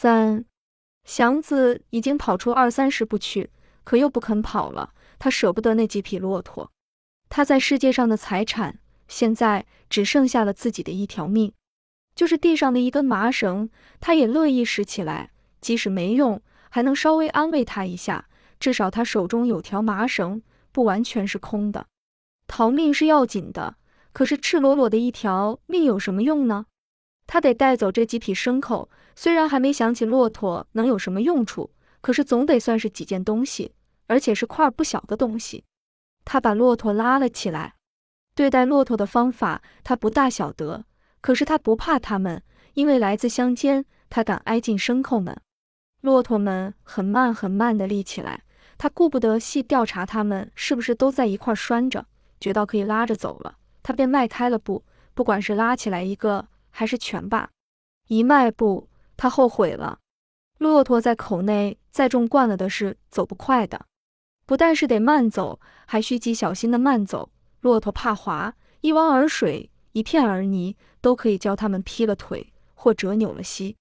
三，祥子已经跑出二三十步去，可又不肯跑了。他舍不得那几匹骆驼，他在世界上的财产，现在只剩下了自己的一条命，就是地上的一根麻绳，他也乐意拾起来，即使没用，还能稍微安慰他一下，至少他手中有条麻绳，不完全是空的。逃命是要紧的，可是赤裸裸的一条命有什么用呢？他得带走这几匹牲口，虽然还没想起骆驼能有什么用处，可是总得算是几件东西。而且是块不小的东西，他把骆驼拉了起来。对待骆驼的方法，他不大晓得。可是他不怕他们，因为来自乡间，他敢挨近牲口们。骆驼们很慢很慢地立起来，他顾不得细调查他们是不是都在一块拴着，觉到可以拉着走了，他便迈开了步。不管是拉起来一个，还是全罢，一迈步，他后悔了。骆驼在口内载重惯了的是走不快的。不但是得慢走，还需极小心的慢走。骆驼怕滑，一汪儿水，一片儿泥，都可以教他们劈了腿或折扭了膝。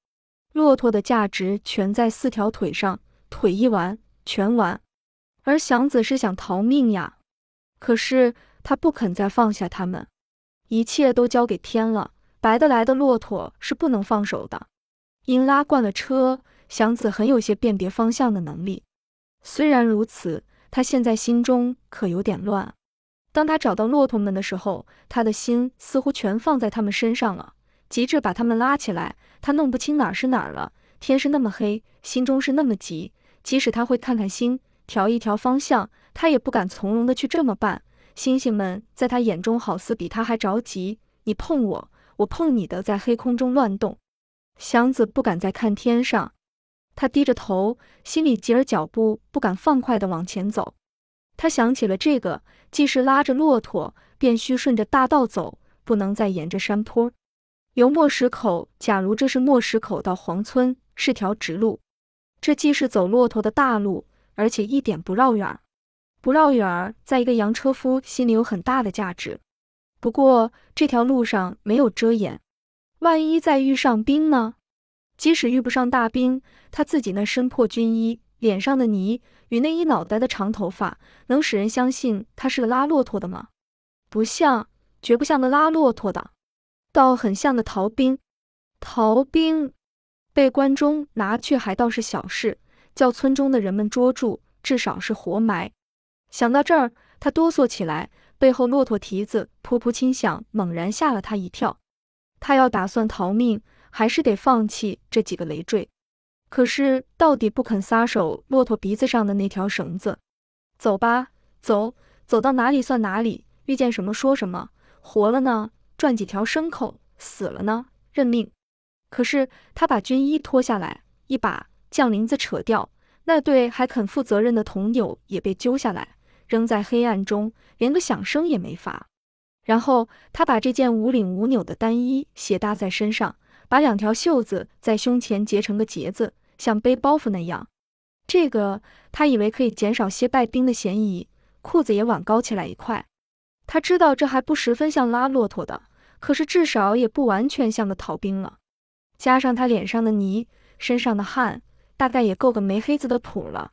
骆驼的价值全在四条腿上，腿一完，全完。而祥子是想逃命呀，可是他不肯再放下他们，一切都交给天了。白得来的骆驼是不能放手的。因拉惯了车，祥子很有些辨别方向的能力。虽然如此。他现在心中可有点乱。当他找到骆驼们的时候，他的心似乎全放在他们身上了，急着把他们拉起来。他弄不清哪是哪儿了。天是那么黑，心中是那么急。即使他会看看星，调一调方向，他也不敢从容的去这么办。星星们在他眼中好似比他还着急。你碰我，我碰你的，在黑空中乱动。祥子不敢再看天上。他低着头，心里急，而脚步不敢放快地往前走。他想起了这个，既是拉着骆驼，便需顺着大道走，不能再沿着山坡。由磨石口，假如这是磨石口到黄村，是条直路，这既是走骆驼的大路，而且一点不绕远儿。不绕远儿，在一个洋车夫心里有很大的价值。不过这条路上没有遮掩，万一再遇上兵呢？即使遇不上大兵，他自己那身破军衣、脸上的泥与那一脑袋的长头发，能使人相信他是个拉骆驼的吗？不像，绝不像个拉骆驼的，倒很像个逃兵。逃兵被关中拿去还倒是小事，叫村中的人们捉住，至少是活埋。想到这儿，他哆嗦起来，背后骆驼蹄子噗噗轻响，猛然吓了他一跳。他要打算逃命。还是得放弃这几个累赘，可是到底不肯撒手骆驼鼻子上的那条绳子。走吧，走，走到哪里算哪里，遇见什么说什么。活了呢，赚几条牲口；死了呢，认命。可是他把军衣脱下来，一把将领子扯掉，那对还肯负责任的铜纽也被揪下来，扔在黑暗中，连个响声也没发。然后他把这件无领无纽的单衣斜搭在身上。把两条袖子在胸前结成个结子，像背包袱那样。这个他以为可以减少些败兵的嫌疑。裤子也挽高起来一块。他知道这还不十分像拉骆驼的，可是至少也不完全像个逃兵了。加上他脸上的泥，身上的汗，大概也够个没黑子的谱了。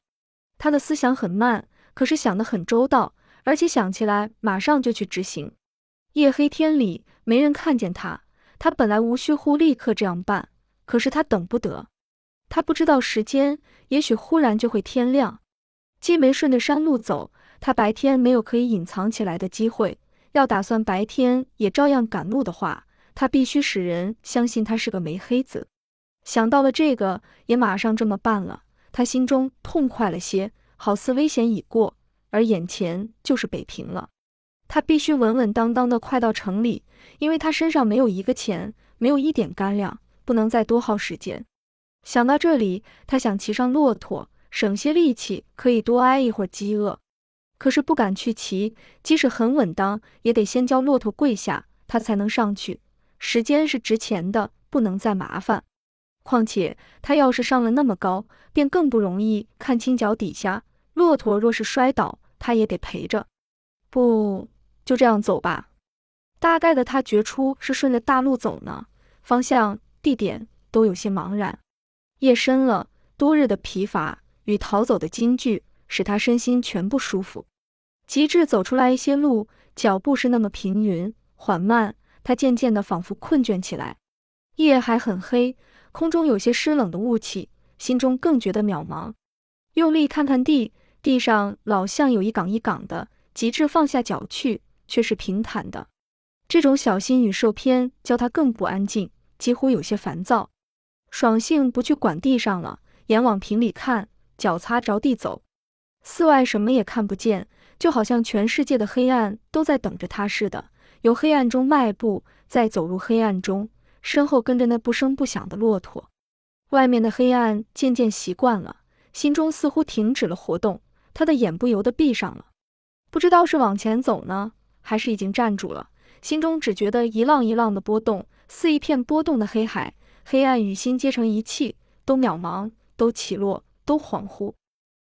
他的思想很慢，可是想得很周到，而且想起来马上就去执行。夜黑天里，没人看见他。他本来无需乎立刻这样办，可是他等不得。他不知道时间，也许忽然就会天亮。既没顺着山路走，他白天没有可以隐藏起来的机会。要打算白天也照样赶路的话，他必须使人相信他是个没黑子。想到了这个，也马上这么办了。他心中痛快了些，好似危险已过，而眼前就是北平了。他必须稳稳当当的快到城里，因为他身上没有一个钱，没有一点干粮，不能再多耗时间。想到这里，他想骑上骆驼，省些力气，可以多挨一会儿饥饿。可是不敢去骑，即使很稳当，也得先叫骆驼跪下，他才能上去。时间是值钱的，不能再麻烦。况且他要是上了那么高，便更不容易看清脚底下。骆驼若是摔倒，他也得陪着。不。就这样走吧。大概的，他觉出是顺着大路走呢，方向、地点都有些茫然。夜深了，多日的疲乏与逃走的惊惧使他身心全不舒服。极致走出来一些路，脚步是那么平匀缓慢，他渐渐的仿佛困倦起来。夜还很黑，空中有些湿冷的雾气，心中更觉得渺茫。用力看看地，地上老像有一岗一岗的。极致放下脚去，却是平坦的。这种小心与受偏，叫他更不安静，几乎有些烦躁。爽性不去管地上了，眼往瓶里看，脚擦着地走。寺外什么也看不见，就好像全世界的黑暗都在等着他似的。由黑暗中迈步，再走入黑暗中，身后跟着那不声不响的骆驼。外面的黑暗渐渐习惯了，心中似乎停止了活动，他的眼不由得闭上了。不知道是往前走呢，还是已经站住了，心中只觉得一浪一浪的波动，似一片波动的黑海。黑暗与心结成一气，都渺茫，都起落，都恍惚。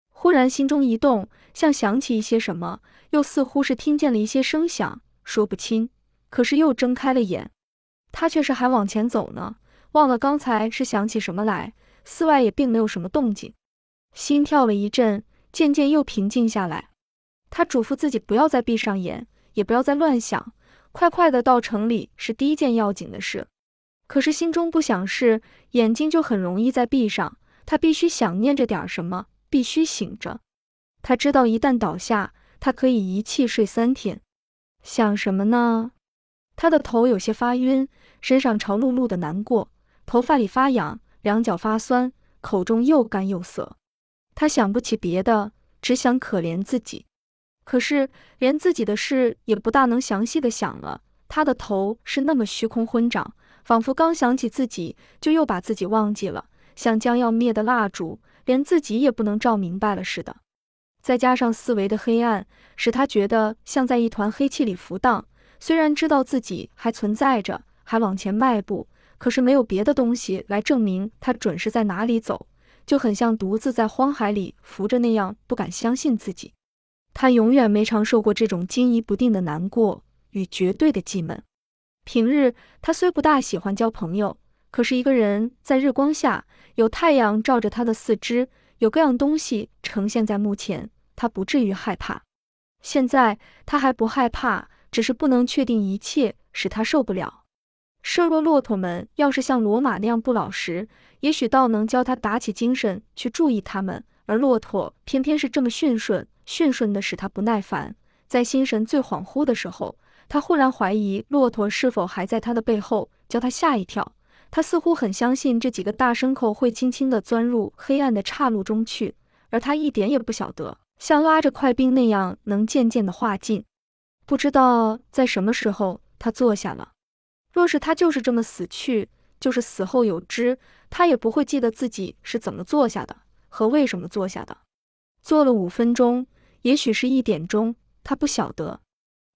忽然心中一动，像想起一些什么，又似乎是听见了一些声响，说不清。可是又睁开了眼，他却是还往前走呢，忘了刚才是想起什么来。寺外也并没有什么动静，心跳了一阵，渐渐又平静下来。他嘱咐自己不要再闭上眼，也不要再乱想，快快的到城里是第一件要紧的事。可是心中不想事，眼睛就很容易再闭上。他必须想念着点什么，必须醒着。他知道一旦倒下，他可以一气睡三天。想什么呢？他的头有些发晕，身上潮漉漉的难过，头发里发痒，两脚发酸，口中又干又涩。他想不起别的，只想可怜自己。可是连自己的事也不大能详细的想了。他的头是那么虚空昏长。仿佛刚想起自己，就又把自己忘记了，像将要灭的蜡烛，连自己也不能照明白了似的。再加上四维的黑暗，使他觉得像在一团黑气里浮荡。虽然知道自己还存在着，还往前迈步，可是没有别的东西来证明他准是在哪里走，就很像独自在荒海里浮着那样，不敢相信自己。他永远没尝受过这种惊疑不定的难过与绝对的寂闷。平日他虽不大喜欢交朋友，可是一个人在日光下，有太阳照着他的四肢，有各样东西呈现在目前，他不至于害怕。现在他还不害怕，只是不能确定一切，使他受不了。设若骆驼们要是像骡马那样不老实，也许倒能教他打起精神去注意他们，而骆驼偏偏是这么驯顺，驯顺的使他不耐烦。在心神最恍惚的时候。他忽然怀疑骆驼是否还在他的背后，叫他吓一跳。他似乎很相信这几个大牲口会轻轻地钻入黑暗的岔路中去，而他一点也不晓得，像拉着快兵那样能渐渐地化尽。不知道在什么时候，他坐下了。若是他就是这么死去，就是死后有知，他也不会记得自己是怎么坐下的和为什么坐下的。坐了五分钟，也许是一点钟，他不晓得。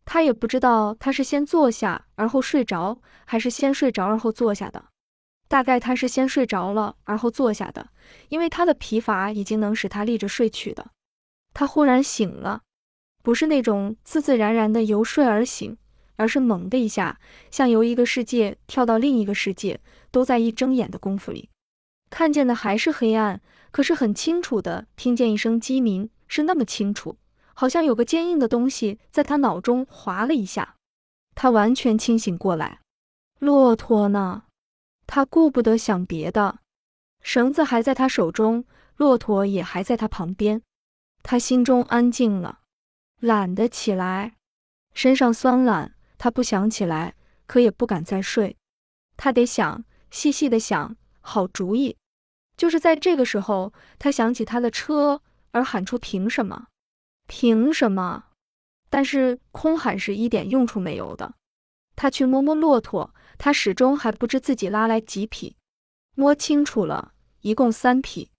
他也不知道他是先坐下而后睡着，还是先睡着而后坐下的。大概他是先睡着了而后坐下的，因为他的疲乏已经能使他立着睡去的。他忽然醒了，不是那种自自然然的由睡而醒，而是猛的一下，像由一个世界跳到另一个世界，都在一睁眼的功夫里。看见的还是黑暗，可是很清楚的听见一声鸡鸣，是那么清楚。好像有个坚硬的东西在他脑中划了一下，他完全清醒过来。骆驼呢？他顾不得想别的，绳子还在他手中，骆驼也还在他旁边。他心中安静了，懒得起来，身上酸懒。他不想起来，可也不敢再睡。他得想，细细的想，好主意。就是在这个时候，他想起他的车，而喊出：“凭什么？”凭什么？但是空喊是一点用处没有的。他去摸摸骆驼，他始终还不知自己拉来几匹。摸清楚了，一共三匹。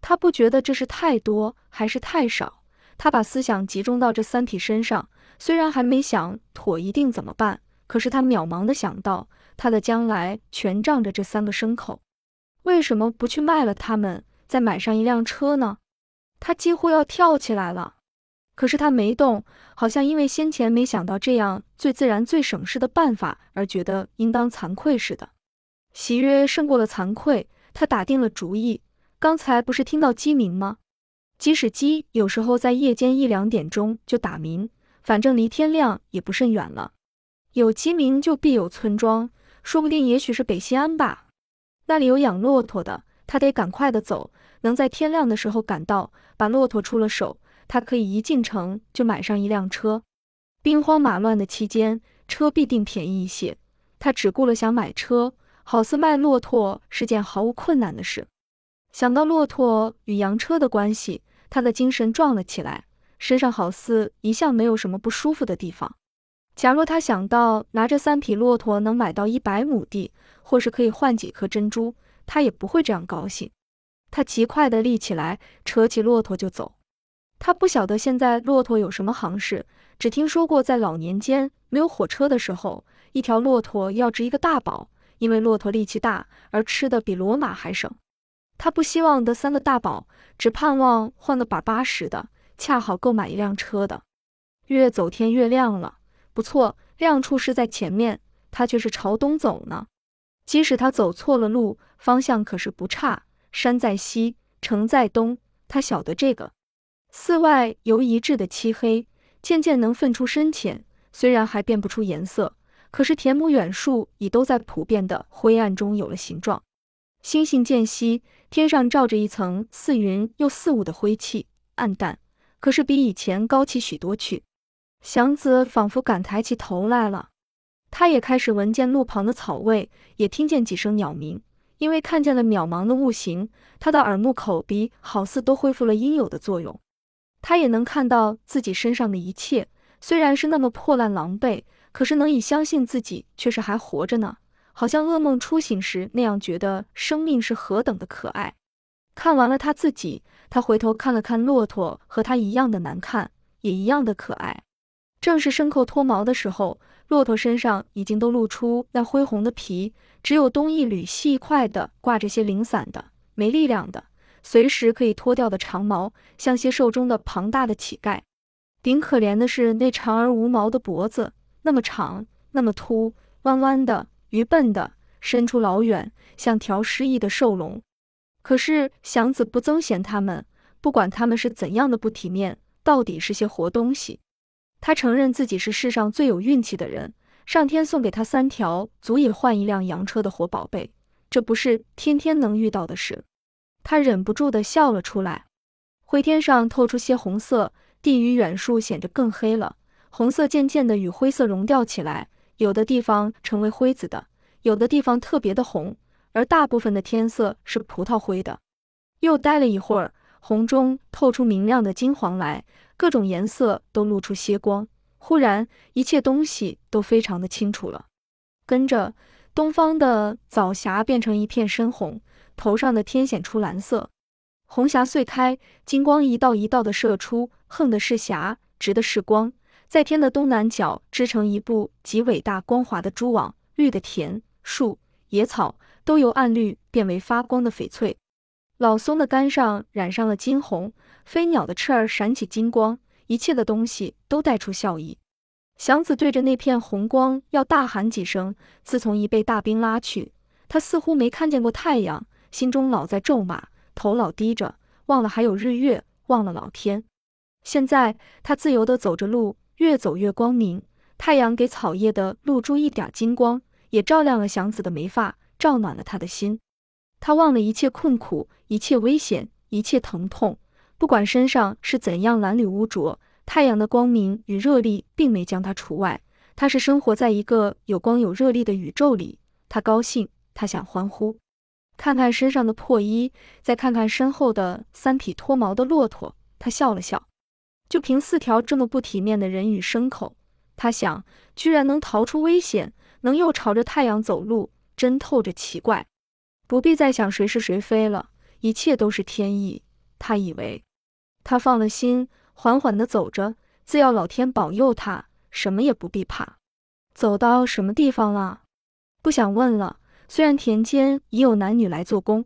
他不觉得这是太多还是太少。他把思想集中到这三匹身上，虽然还没想妥一定怎么办，可是他渺茫的想到，他的将来全仗着这三个牲口。为什么不去卖了他们，再买上一辆车呢？他几乎要跳起来了。可是他没动，好像因为先前没想到这样最自然、最省事的办法而觉得应当惭愧似的。喜悦胜过了惭愧，他打定了主意，刚才不是听到鸡鸣吗？即使鸡有时候在夜间一两点钟就打鸣，反正离天亮也不甚远了。有鸡鸣就必有村庄，说不定也许是北西安吧。那里有养骆驼的，他得赶快的走，能在天亮的时候赶到，把骆驼出了手，他可以一进城就买上一辆车。兵荒马乱的期间，车必定便宜一些。他只顾了想买车，好似卖骆驼是件毫无困难的事。想到骆驼与洋车的关系，他的精神壮了起来，身上好似一向没有什么不舒服的地方。假若他想到拿着三匹骆驼能买到一百亩地，或是可以换几颗珍珠，他也不会这样高兴。他极快地立起来，扯起骆驼就走。他不晓得现在骆驼有什么行市，只听说过在老年间没有火车的时候，一条骆驼要值一个大宝，因为骆驼力气大，而吃的比骡马还省。他不希望得三个大宝，只盼望换个把八十的，恰好够买一辆车的。越走天越亮了，不错，亮处是在前面，他却是朝东走呢。即使他走错了路，方向可是不差。山在西，城在东，他晓得这个。寺外由一致的漆黑，渐渐能分出深浅，虽然还辨不出颜色，可是田亩远树已都在普遍的灰暗中有了形状。星星渐稀，天上罩着一层似云又似雾的灰气，暗淡，可是比以前高起许多去。祥子仿佛敢抬起头来了，他也开始闻见路旁的草味，也听见几声鸟鸣。因为看见了渺茫的物形，他的耳目口鼻好似都恢复了应有的作用。他也能看到自己身上的一切，虽然是那么破烂狼狈，可是能以相信自己却是还活着呢。好像噩梦初醒时那样，觉得生命是何等的可爱。看完了他自己，他回头看了看骆驼，和他一样的难看，也一样的可爱。正是牲口脱毛的时候，骆驼身上已经都露出那灰红的皮，只有东一缕西一块的挂着些零散的、没力量的、随时可以脱掉的长毛，像些寿中的庞大的乞丐。顶可怜的是那长而无毛的脖子，那么长，那么秃，弯弯的。愚笨的伸出老远，像条失意的兽龙。可是祥子不憎嫌他们，不管他们是怎样的不体面，到底是些活东西。他承认自己是世上最有运气的人，上天送给他三条足以换一辆洋车的活宝贝，这不是天天能遇到的事。他忍不住的笑了出来。灰天上透出些红色，地与远处显得更黑了，红色渐渐的与灰色融掉起来。有的地方成为灰紫的，有的地方特别的红，而大部分的天色是葡萄灰的。又待了一会儿，红中透出明亮的金黄来，各种颜色都露出些光。忽然，一切东西都非常的清楚了。跟着，东方的早霞变成一片深红，头上的天显出蓝色，红霞碎开，金光一道一道的射出，横的是霞，直的是光。在天的东南角织成一部极伟大光滑的蛛网，绿的田、树、野草都由暗绿变为发光的翡翠。老松的杆上染上了金红，飞鸟的翅儿闪起金光，一切的东西都带出笑意。祥子对着那片红光要大喊几声。自从一被大兵拉去，他似乎没看见过太阳，心中老在咒骂，头老低着，忘了还有日月，忘了老天。现在他自由地走着路。越走越光明，太阳给草叶的露珠一点金光，也照亮了祥子的眉发，照暖了他的心。他忘了一切困苦，一切危险，一切疼痛，不管身上是怎样褴褛污浊，太阳的光明与热力并没将他除外。他是生活在一个有光有热力的宇宙里。他高兴，他想欢呼。看看身上的破衣，再看看身后的三匹脱毛的骆驼，他笑了笑。就凭四条这么不体面的人与牲口，他想，居然能逃出危险，能又朝着太阳走路，真透着奇怪。不必再想谁是谁非了，一切都是天意。他以为，他放了心，缓缓地走着，自要老天保佑他，什么也不必怕。走到什么地方了？不想问了。虽然田间已有男女来做工，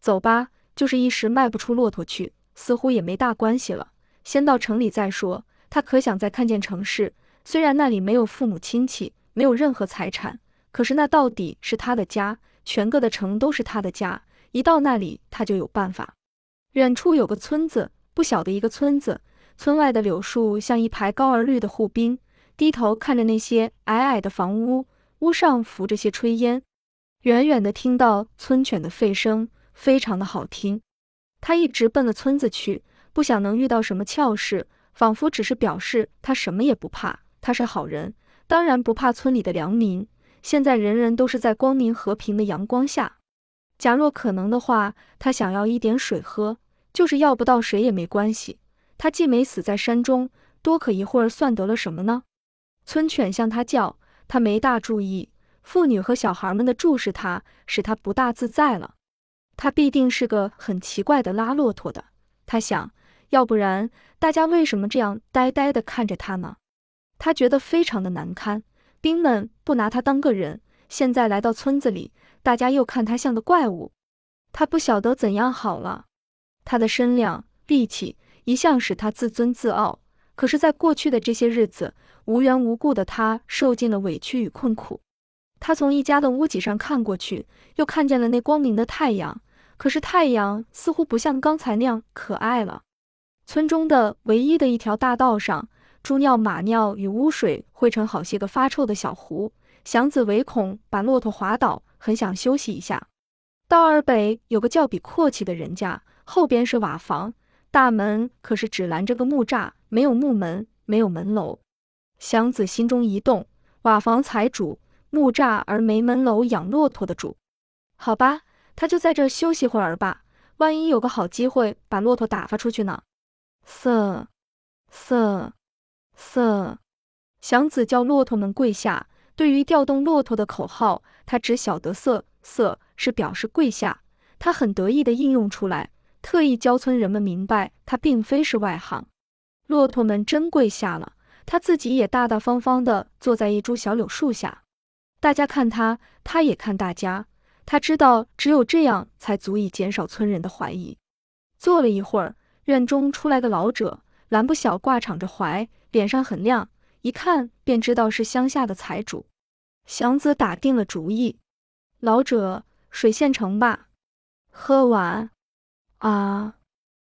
走吧，就是一时迈不出骆驼去，似乎也没大关系了。先到城里再说。他可想再看见城市，虽然那里没有父母亲戚，没有任何财产，可是那到底是他的家，全个的城都是他的家。一到那里他就有办法。远处有个村子，不小的一个村子，村外的柳树像一排高而绿的护滨，低头看着那些矮矮的房屋，屋上浮着些炊烟。远远的听到村犬的吠声，非常的好听。他一直奔了村子去，不想能遇到什么俏事，仿佛只是表示他什么也不怕，他是好人，当然不怕村里的良民。现在人人都是在光明和平的阳光下。假若可能的话，他想要一点水喝，就是要不到水也没关系。他既没死在山中，多可一会儿算得了什么呢？村犬向他叫，他没大注意。妇女和小孩们的注视他，使他不大自在了。他必定是个很奇怪的拉骆驼的，他想，要不然大家为什么这样呆呆地看着他呢？他觉得非常的难堪，兵们不拿他当个人，现在来到村子里，大家又看他像个怪物，他不晓得怎样好了。他的身量、力气一向使他自尊自傲，可是，在过去的这些日子，无缘无故的他受尽了委屈与困苦。他从一家的屋脊上看过去，又看见了那光明的太阳。可是太阳似乎不像刚才那样可爱了。村中的唯一的一条大道上，猪尿、马尿与污水汇成好些个发臭的小湖。祥子唯恐把骆驼滑倒，很想休息一下。道儿北有个叫比阔气的人家，后边是瓦房，大门可是只拦着个木栅，没有木门，没有门楼。祥子心中一动，瓦房财主。木栅而没门楼养骆驼的主，好吧，他就在这休息会儿吧。万一有个好机会把骆驼打发出去呢？瑟瑟瑟，祥子叫骆驼们跪下。对于调动骆驼的口号，他只晓得瑟瑟是表示跪下。他很得意地应用出来，特意教村人们明白，他并非是外行。骆驼们真跪下了，他自己也大大方方地坐在一株小柳树下。大家看他，他也看大家。他知道，只有这样才足以减少村人的怀疑。坐了一会儿，院中出来个老者，蓝布小褂敞着怀，脸上很亮，一看便知道是乡下的财主。祥子打定了主意：“老者，水现成吧？喝完。”啊！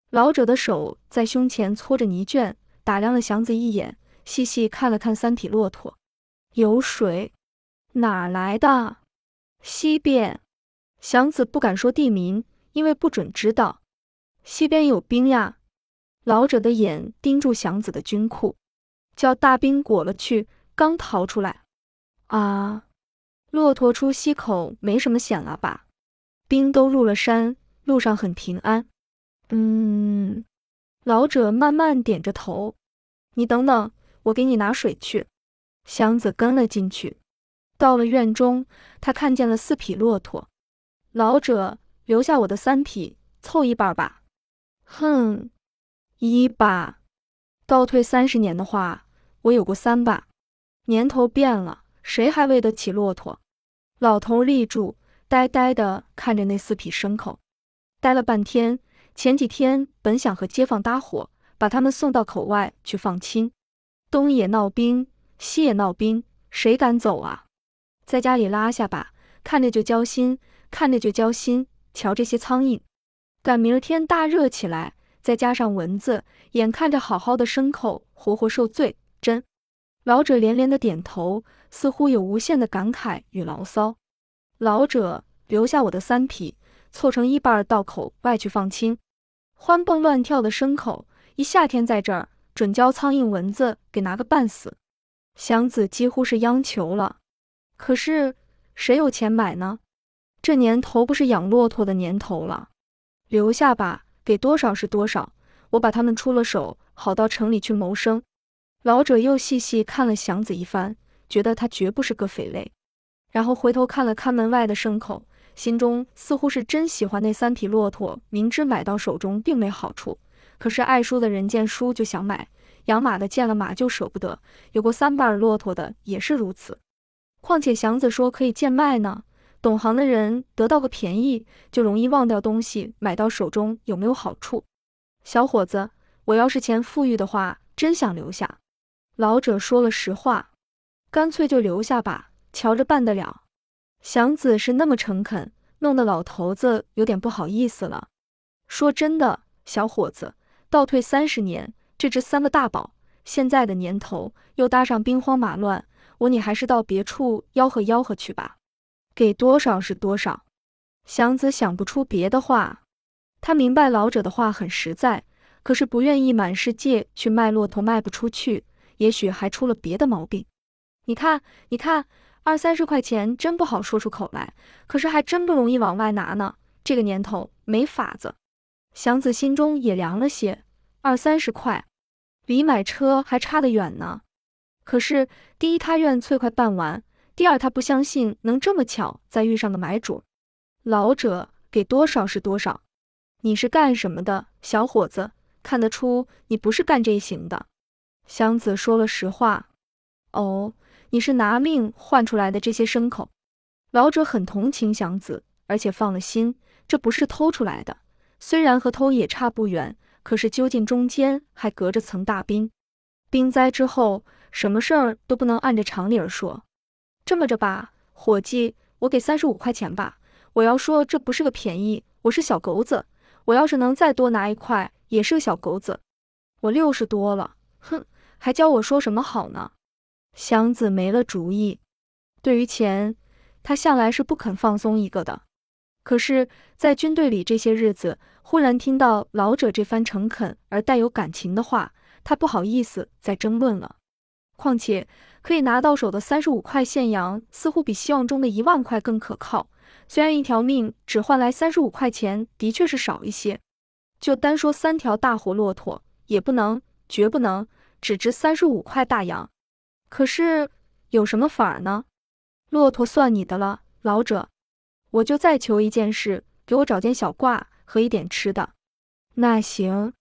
老者的手在胸前搓着泥圈，打量了祥子一眼，细细看了看三匹骆驼，有水。哪来的？西边。祥子不敢说地名，因为不准知道。西边有兵呀！老者的眼盯住祥子的军裤，叫大兵裹了去，刚逃出来。啊！骆驼出西口没什么险了吧？兵都入了山，路上很平安。嗯。老者慢慢点着头。你等等，我给你拿水去。祥子跟了进去。到了院中，他看见了四匹骆驼。老者留下我的三匹，凑一半吧。哼，一把。倒退三十年的话，我有过三把。年头变了，谁还喂得起骆驼？老头立住，呆呆地看着那四匹牲口，呆了半天。前几天本想和街坊搭伙，把他们送到口外去放亲。东也闹兵，西也闹兵，谁敢走啊？在家里拉下吧，看着就焦心，看着就焦心。瞧这些苍蝇，赶明儿天大热起来，再加上蚊子，眼看着好好的牲口活活受罪。老者连连的点头，似乎有无限的感慨与牢骚。老者留下我的三匹，凑成一半到口外去放青。欢蹦乱跳的牲口，一夏天在这儿，准教苍蝇蚊子给拿个半死。祥子几乎是央求了。可是谁有钱买呢？这年头不是养骆驼的年头了。留下吧，给多少是多少。我把他们出了手，好到城里去谋生。老者又细细看了祥子一番，觉得他绝不是个匪类，然后回头看了看门外的牲口，心中似乎是真喜欢那三匹骆驼。明知买到手中并没好处，可是爱书的人见书就想买，养马的见了马就舍不得。有过三瓣骆驼的也是如此。况且祥子说可以贱卖呢，懂行的人得到个便宜，就容易忘掉东西买到手中有没有好处。小伙子，我要是钱富裕的话，真想留下。老者说了实话，干脆就留下吧，瞧着办得了。祥子是那么诚恳，弄得老头子有点不好意思了。说真的，小伙子，倒退三十年，这值三个大宝。现在的年头，又搭上兵荒马乱，我你还是到别处吆喝吆喝去吧。给多少是多少。祥子想不出别的话，他明白老者的话很实在，可是不愿意满世界去卖骆驼卖不出去，也许还出了别的毛病。你看，你看，二三十块钱真不好说出口来，可是还真不容易往外拿呢。这个年头没法子。祥子心中也凉了些，二三十块。离买车还差得远呢。可是，第一他愿催快办完，第二他不相信能这么巧再遇上个买主。老者给多少是多少。你是干什么的，小伙子？看得出你不是干这一行的。祥子说了实话。哦，你是拿命换出来的这些牲口。老者很同情祥子，而且放了心，这不是偷出来的。虽然和偷也差不远。可是究竟中间还隔着层大冰，冰灾之后，什么事儿都不能按着常理儿说。这么着吧，伙计，我给三十五块钱吧。我要说这不是个便宜，我是小狗子，我要是能再多拿一块，也是个小狗子。我六十多了，哼，还教我说什么好呢？祥子没了主意。对于钱，他向来是不肯放松一个的。可是，在军队里这些日子，忽然听到老者这番诚恳而带有感情的话，他不好意思再争论了。况且，可以拿到手的三十五块现洋，似乎比希望中的一万块更可靠。虽然一条命只换来三十五块钱，的确是少一些。就单说三条大活骆驼，也不能，绝不能只值三十五块大洋。可是，有什么法儿呢？骆驼算你的了，老者。我就再求一件事，给我找件小褂和一点吃的。那行。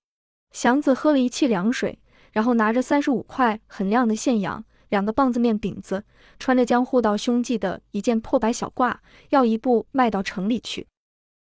祥子喝了一气凉水，然后拿着三十五块很亮的现洋，两个棒子面饼子，穿着将护到胸际的一件破白小褂，要一步迈到城里去。